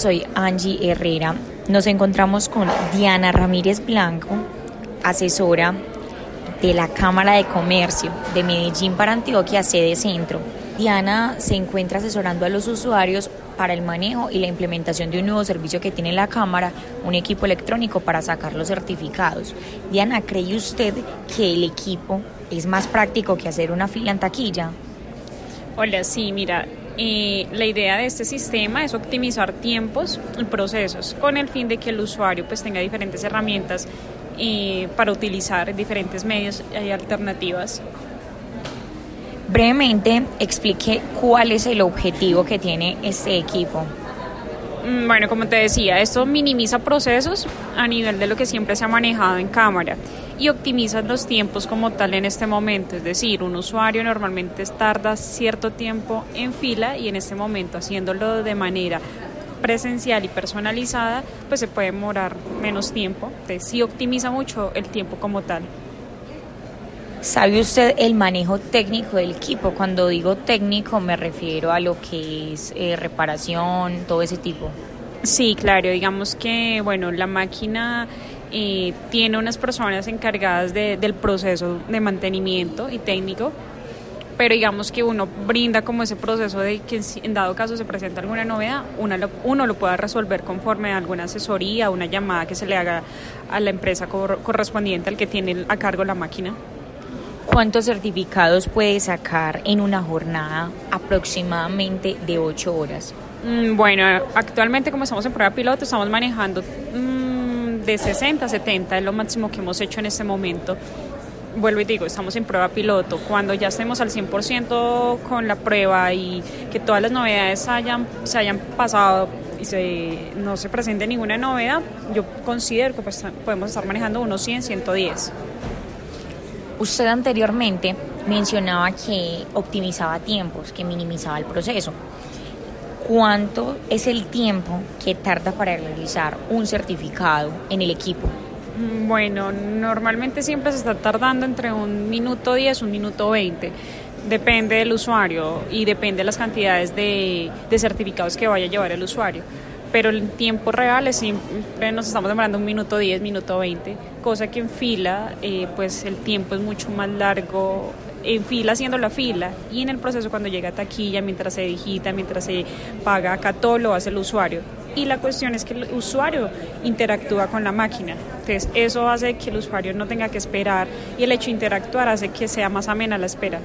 Soy Angie Herrera. Nos encontramos con Diana Ramírez Blanco, asesora de la Cámara de Comercio de Medellín para Antioquia, sede centro. Diana se encuentra asesorando a los usuarios para el manejo y la implementación de un nuevo servicio que tiene la Cámara, un equipo electrónico para sacar los certificados. Diana, ¿cree usted que el equipo es más práctico que hacer una fila en taquilla? Hola, sí, mira, la idea de este sistema es optimizar tiempos y procesos con el fin de que el usuario pues tenga diferentes herramientas para utilizar diferentes medios y alternativas. Brevemente explique cuál es el objetivo que tiene este equipo. Mm, bueno, como te decía, esto minimiza procesos a nivel de lo que siempre se ha manejado en cámara y optimiza los tiempos como tal en este momento. Es decir, un usuario normalmente tarda cierto tiempo en fila y en este momento haciéndolo de manera presencial y personalizada, pues se puede demorar menos tiempo. Entonces sí optimiza mucho el tiempo como tal. ¿Sabe usted el manejo técnico del equipo? Cuando digo técnico me refiero a lo que es eh, reparación, todo ese tipo. Sí, claro, digamos que bueno, la máquina eh, tiene unas personas encargadas del proceso de mantenimiento y técnico, pero digamos que uno brinda como ese proceso de que en dado caso se presenta alguna novedad, uno lo pueda resolver conforme a alguna asesoría, una llamada que se le haga a la empresa correspondiente al que tiene a cargo la máquina. ¿Cuántos certificados puede sacar en una jornada aproximadamente de 8 horas? Mm, bueno, actualmente como estamos en prueba piloto, estamos manejando mm, de 60 a 70, es lo máximo que hemos hecho en este momento. Vuelvo y digo, estamos en prueba piloto. Cuando ya estemos al 100% con la prueba y que todas las novedades hayan, se hayan pasado y se, no se presente ninguna novedad, yo considero que pues, podemos estar manejando unos 100, 110. Usted anteriormente mencionaba que optimizaba tiempos, que minimizaba el proceso. ¿Cuánto es el tiempo que tarda para realizar un certificado en el equipo? Mm, bueno, normalmente siempre se está tardando entre un minuto 10, un minuto 20. Depende del usuario y depende de las cantidades de, de certificados que vaya a llevar el usuario pero el tiempo real es siempre nos estamos demorando un minuto 10, minuto 20, cosa que en fila eh, pues el tiempo es mucho más largo en fila haciendo la fila y en el proceso cuando llega a taquilla, mientras se digita, mientras se paga, acá todo lo hace el usuario. Y la cuestión es que el usuario interactúa con la máquina. Entonces eso hace que el usuario no tenga que esperar y el hecho de interactuar hace que sea más amena la espera.